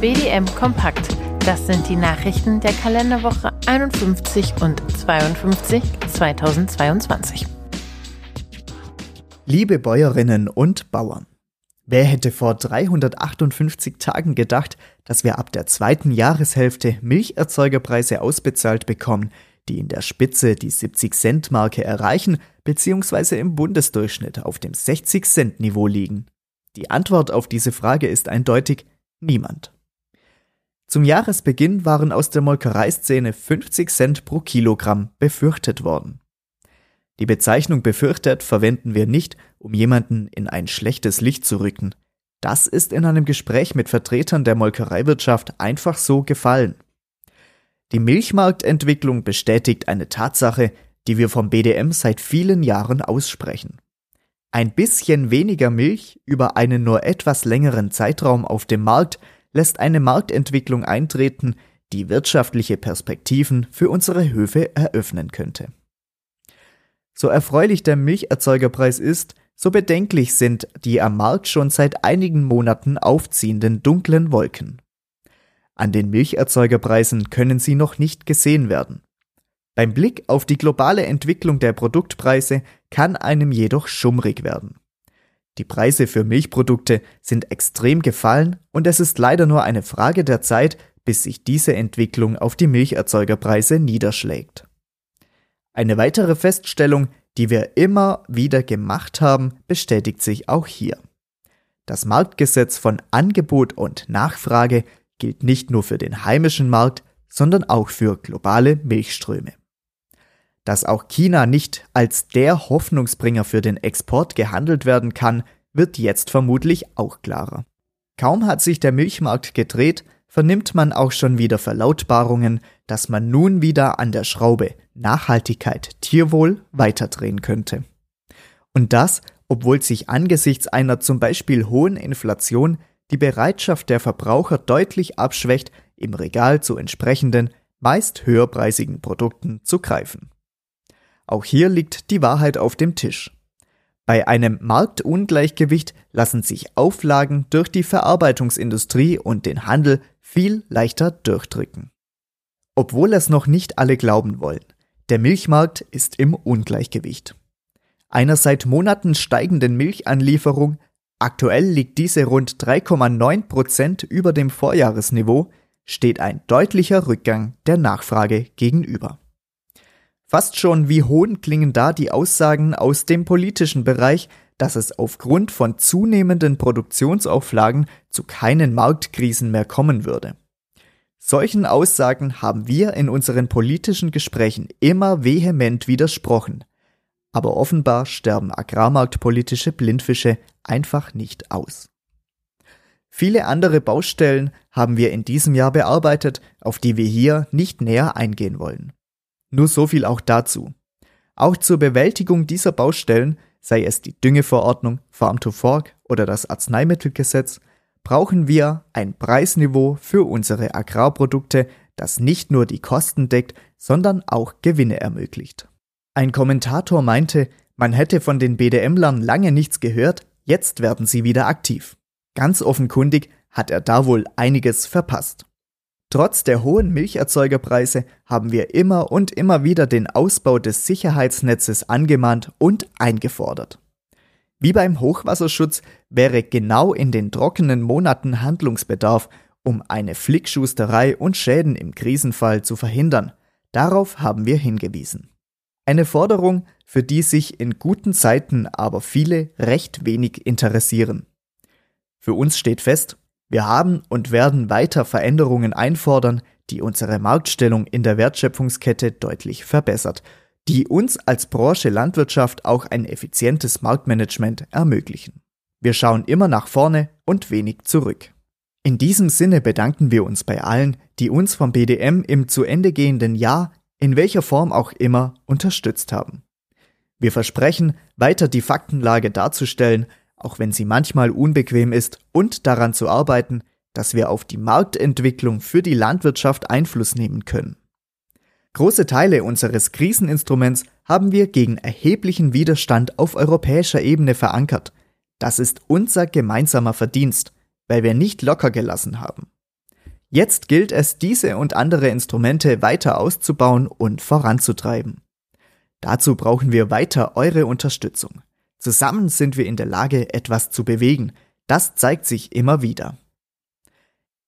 BDM Kompakt. Das sind die Nachrichten der Kalenderwoche 51 und 52 2022. Liebe Bäuerinnen und Bauern. Wer hätte vor 358 Tagen gedacht, dass wir ab der zweiten Jahreshälfte Milcherzeugerpreise ausbezahlt bekommen, die in der Spitze die 70-Cent-Marke erreichen bzw. im Bundesdurchschnitt auf dem 60-Cent-Niveau liegen? Die Antwort auf diese Frage ist eindeutig niemand. Zum Jahresbeginn waren aus der Molkereiszene 50 Cent pro Kilogramm befürchtet worden. Die Bezeichnung befürchtet verwenden wir nicht, um jemanden in ein schlechtes Licht zu rücken. Das ist in einem Gespräch mit Vertretern der Molkereiwirtschaft einfach so gefallen. Die Milchmarktentwicklung bestätigt eine Tatsache, die wir vom BDM seit vielen Jahren aussprechen. Ein bisschen weniger Milch über einen nur etwas längeren Zeitraum auf dem Markt lässt eine Marktentwicklung eintreten, die wirtschaftliche Perspektiven für unsere Höfe eröffnen könnte. So erfreulich der Milcherzeugerpreis ist, so bedenklich sind die am Markt schon seit einigen Monaten aufziehenden dunklen Wolken. An den Milcherzeugerpreisen können sie noch nicht gesehen werden. Beim Blick auf die globale Entwicklung der Produktpreise kann einem jedoch schummrig werden. Die Preise für Milchprodukte sind extrem gefallen und es ist leider nur eine Frage der Zeit, bis sich diese Entwicklung auf die Milcherzeugerpreise niederschlägt. Eine weitere Feststellung, die wir immer wieder gemacht haben, bestätigt sich auch hier. Das Marktgesetz von Angebot und Nachfrage gilt nicht nur für den heimischen Markt, sondern auch für globale Milchströme. Dass auch China nicht als der Hoffnungsbringer für den Export gehandelt werden kann, wird jetzt vermutlich auch klarer. Kaum hat sich der Milchmarkt gedreht, vernimmt man auch schon wieder Verlautbarungen, dass man nun wieder an der Schraube Nachhaltigkeit, Tierwohl weiterdrehen könnte. Und das, obwohl sich angesichts einer zum Beispiel hohen Inflation die Bereitschaft der Verbraucher deutlich abschwächt, im Regal zu entsprechenden, meist höherpreisigen Produkten zu greifen. Auch hier liegt die Wahrheit auf dem Tisch. Bei einem Marktungleichgewicht lassen sich Auflagen durch die Verarbeitungsindustrie und den Handel viel leichter durchdrücken. Obwohl es noch nicht alle glauben wollen, der Milchmarkt ist im Ungleichgewicht. Einer seit Monaten steigenden Milchanlieferung Aktuell liegt diese rund 3,9 Prozent über dem Vorjahresniveau, steht ein deutlicher Rückgang der Nachfrage gegenüber. Fast schon wie hohn klingen da die Aussagen aus dem politischen Bereich, dass es aufgrund von zunehmenden Produktionsauflagen zu keinen Marktkrisen mehr kommen würde. Solchen Aussagen haben wir in unseren politischen Gesprächen immer vehement widersprochen. Aber offenbar sterben agrarmarktpolitische Blindfische einfach nicht aus. Viele andere Baustellen haben wir in diesem Jahr bearbeitet, auf die wir hier nicht näher eingehen wollen. Nur so viel auch dazu. Auch zur Bewältigung dieser Baustellen, sei es die Düngeverordnung, Farm to Fork oder das Arzneimittelgesetz, brauchen wir ein Preisniveau für unsere Agrarprodukte, das nicht nur die Kosten deckt, sondern auch Gewinne ermöglicht. Ein Kommentator meinte, man hätte von den BDM-Lern lange nichts gehört, Jetzt werden sie wieder aktiv. Ganz offenkundig hat er da wohl einiges verpasst. Trotz der hohen Milcherzeugerpreise haben wir immer und immer wieder den Ausbau des Sicherheitsnetzes angemahnt und eingefordert. Wie beim Hochwasserschutz wäre genau in den trockenen Monaten Handlungsbedarf, um eine Flickschusterei und Schäden im Krisenfall zu verhindern. Darauf haben wir hingewiesen. Eine Forderung, für die sich in guten Zeiten aber viele recht wenig interessieren. Für uns steht fest, wir haben und werden weiter Veränderungen einfordern, die unsere Marktstellung in der Wertschöpfungskette deutlich verbessert, die uns als Branche Landwirtschaft auch ein effizientes Marktmanagement ermöglichen. Wir schauen immer nach vorne und wenig zurück. In diesem Sinne bedanken wir uns bei allen, die uns vom BDM im zu Ende gehenden Jahr in welcher Form auch immer, unterstützt haben. Wir versprechen, weiter die Faktenlage darzustellen, auch wenn sie manchmal unbequem ist, und daran zu arbeiten, dass wir auf die Marktentwicklung für die Landwirtschaft Einfluss nehmen können. Große Teile unseres Kriseninstruments haben wir gegen erheblichen Widerstand auf europäischer Ebene verankert. Das ist unser gemeinsamer Verdienst, weil wir nicht locker gelassen haben. Jetzt gilt es, diese und andere Instrumente weiter auszubauen und voranzutreiben. Dazu brauchen wir weiter eure Unterstützung. Zusammen sind wir in der Lage, etwas zu bewegen. Das zeigt sich immer wieder.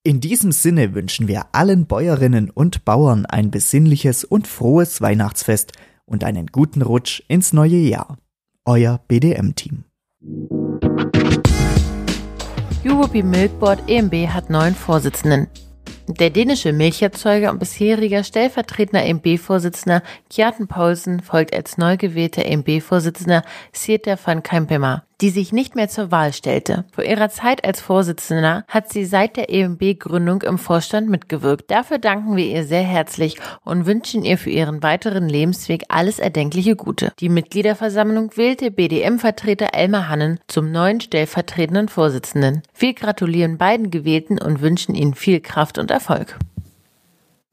In diesem Sinne wünschen wir allen Bäuerinnen und Bauern ein besinnliches und frohes Weihnachtsfest und einen guten Rutsch ins neue Jahr. Euer BDM-Team. European Milkboard EMB hat neun Vorsitzenden. Der dänische Milcherzeuger und bisheriger stellvertretender MB-Vorsitzender Kjartan Paulsen folgt als neu gewählter MB-Vorsitzender Sieta van Kempema die sich nicht mehr zur Wahl stellte. Vor ihrer Zeit als Vorsitzender hat sie seit der EMB-Gründung im Vorstand mitgewirkt. Dafür danken wir ihr sehr herzlich und wünschen ihr für ihren weiteren Lebensweg alles erdenkliche Gute. Die Mitgliederversammlung wählte BDM-Vertreter Elmar Hannen zum neuen stellvertretenden Vorsitzenden. Wir gratulieren beiden Gewählten und wünschen ihnen viel Kraft und Erfolg.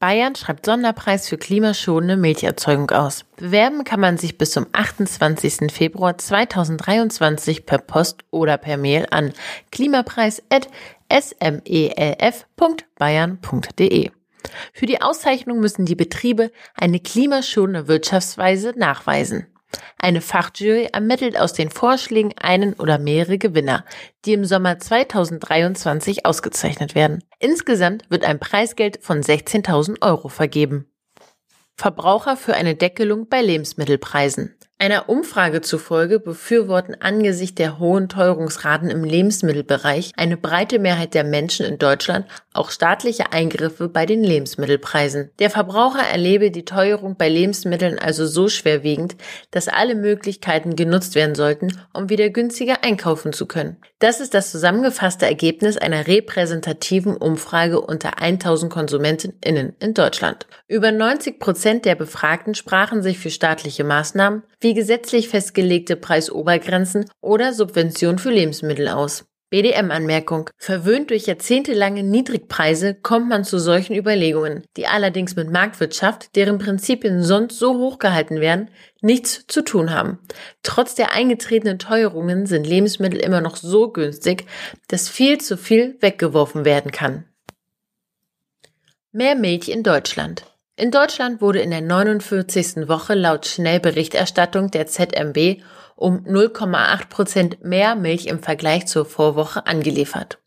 Bayern schreibt Sonderpreis für klimaschonende Milcherzeugung aus. Bewerben kann man sich bis zum 28. Februar 2023 per Post oder per Mail an klimapreis.smelf.bayern.de. Für die Auszeichnung müssen die Betriebe eine klimaschonende Wirtschaftsweise nachweisen. Eine Fachjury ermittelt aus den Vorschlägen einen oder mehrere Gewinner, die im Sommer 2023 ausgezeichnet werden. Insgesamt wird ein Preisgeld von 16.000 Euro vergeben. Verbraucher für eine Deckelung bei Lebensmittelpreisen. Einer Umfrage zufolge befürworten angesichts der hohen Teuerungsraten im Lebensmittelbereich eine breite Mehrheit der Menschen in Deutschland auch staatliche Eingriffe bei den Lebensmittelpreisen. Der Verbraucher erlebe die Teuerung bei Lebensmitteln also so schwerwiegend, dass alle Möglichkeiten genutzt werden sollten, um wieder günstiger einkaufen zu können. Das ist das zusammengefasste Ergebnis einer repräsentativen Umfrage unter 1000 KonsumentInnen in Deutschland. Über 90 Prozent der Befragten sprachen sich für staatliche Maßnahmen wie wie gesetzlich festgelegte Preisobergrenzen oder Subventionen für Lebensmittel aus. BDM-Anmerkung. Verwöhnt durch jahrzehntelange Niedrigpreise kommt man zu solchen Überlegungen, die allerdings mit Marktwirtschaft, deren Prinzipien sonst so hoch gehalten werden, nichts zu tun haben. Trotz der eingetretenen Teuerungen sind Lebensmittel immer noch so günstig, dass viel zu viel weggeworfen werden kann. Mehr Milch in Deutschland. In Deutschland wurde in der 49. Woche laut Schnellberichterstattung der ZMB um 0,8 Prozent mehr Milch im Vergleich zur Vorwoche angeliefert.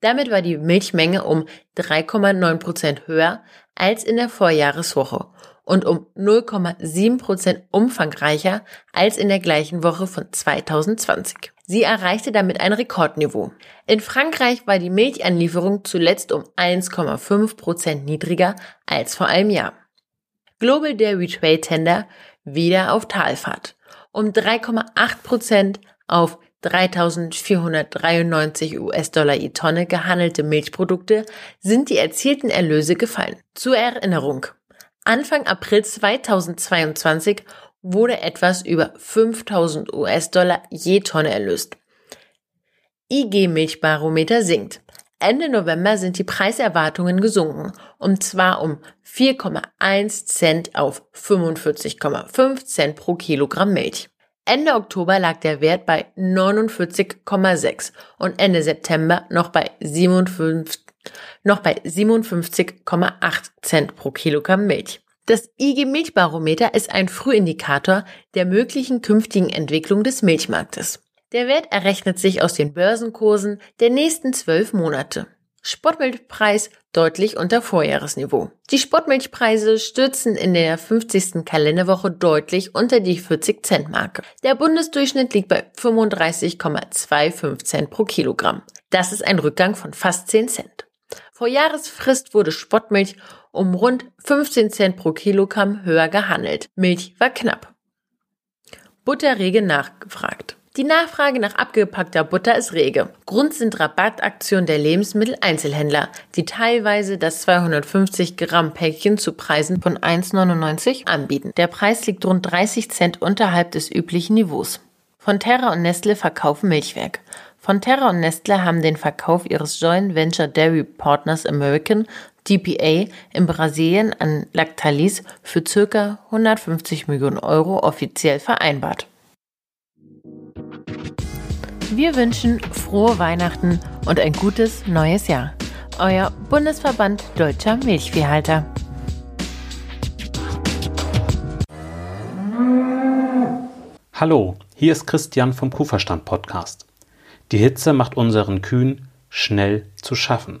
Damit war die Milchmenge um 3,9 Prozent höher als in der Vorjahreswoche und um 0,7 Prozent umfangreicher als in der gleichen Woche von 2020. Sie erreichte damit ein Rekordniveau. In Frankreich war die Milchanlieferung zuletzt um 1,5 Prozent niedriger als vor einem Jahr. Global Dairy Trade Tender wieder auf Talfahrt. Um 3,8 Prozent auf 3.493 US-Dollar je Tonne gehandelte Milchprodukte sind die erzielten Erlöse gefallen. Zur Erinnerung. Anfang April 2022 wurde etwas über 5000 US-Dollar je Tonne erlöst. IG Milchbarometer sinkt. Ende November sind die Preiserwartungen gesunken, und zwar um 4,1 Cent auf 45,5 Cent pro Kilogramm Milch. Ende Oktober lag der Wert bei 49,6 und Ende September noch bei 57, noch bei 57,8 Cent pro Kilogramm Milch. Das IG Milchbarometer ist ein Frühindikator der möglichen künftigen Entwicklung des Milchmarktes. Der Wert errechnet sich aus den Börsenkursen der nächsten zwölf Monate. Spottmilchpreis deutlich unter Vorjahresniveau. Die Spottmilchpreise stürzen in der 50. Kalenderwoche deutlich unter die 40 Cent Marke. Der Bundesdurchschnitt liegt bei 35,25 Cent pro Kilogramm. Das ist ein Rückgang von fast 10 Cent. Vor Jahresfrist wurde Spottmilch um rund 15 Cent pro Kilogramm höher gehandelt. Milch war knapp. Butter rege nachgefragt. Die Nachfrage nach abgepackter Butter ist rege. Grund sind Rabattaktionen der Lebensmitteleinzelhändler, die teilweise das 250 Gramm Päckchen zu Preisen von 1,99 anbieten. Der Preis liegt rund 30 Cent unterhalb des üblichen Niveaus. Fonterra und Nestle verkaufen Milchwerk. Fonterra und Nestle haben den Verkauf ihres Joint Venture Dairy Partners American DPA in Brasilien an Lactalis für circa 150 Millionen Euro offiziell vereinbart. Wir wünschen frohe Weihnachten und ein gutes neues Jahr. euer Bundesverband Deutscher Milchviehhalter. Hallo, hier ist Christian vom Kuhverstand Podcast. Die Hitze macht unseren Kühen schnell zu schaffen.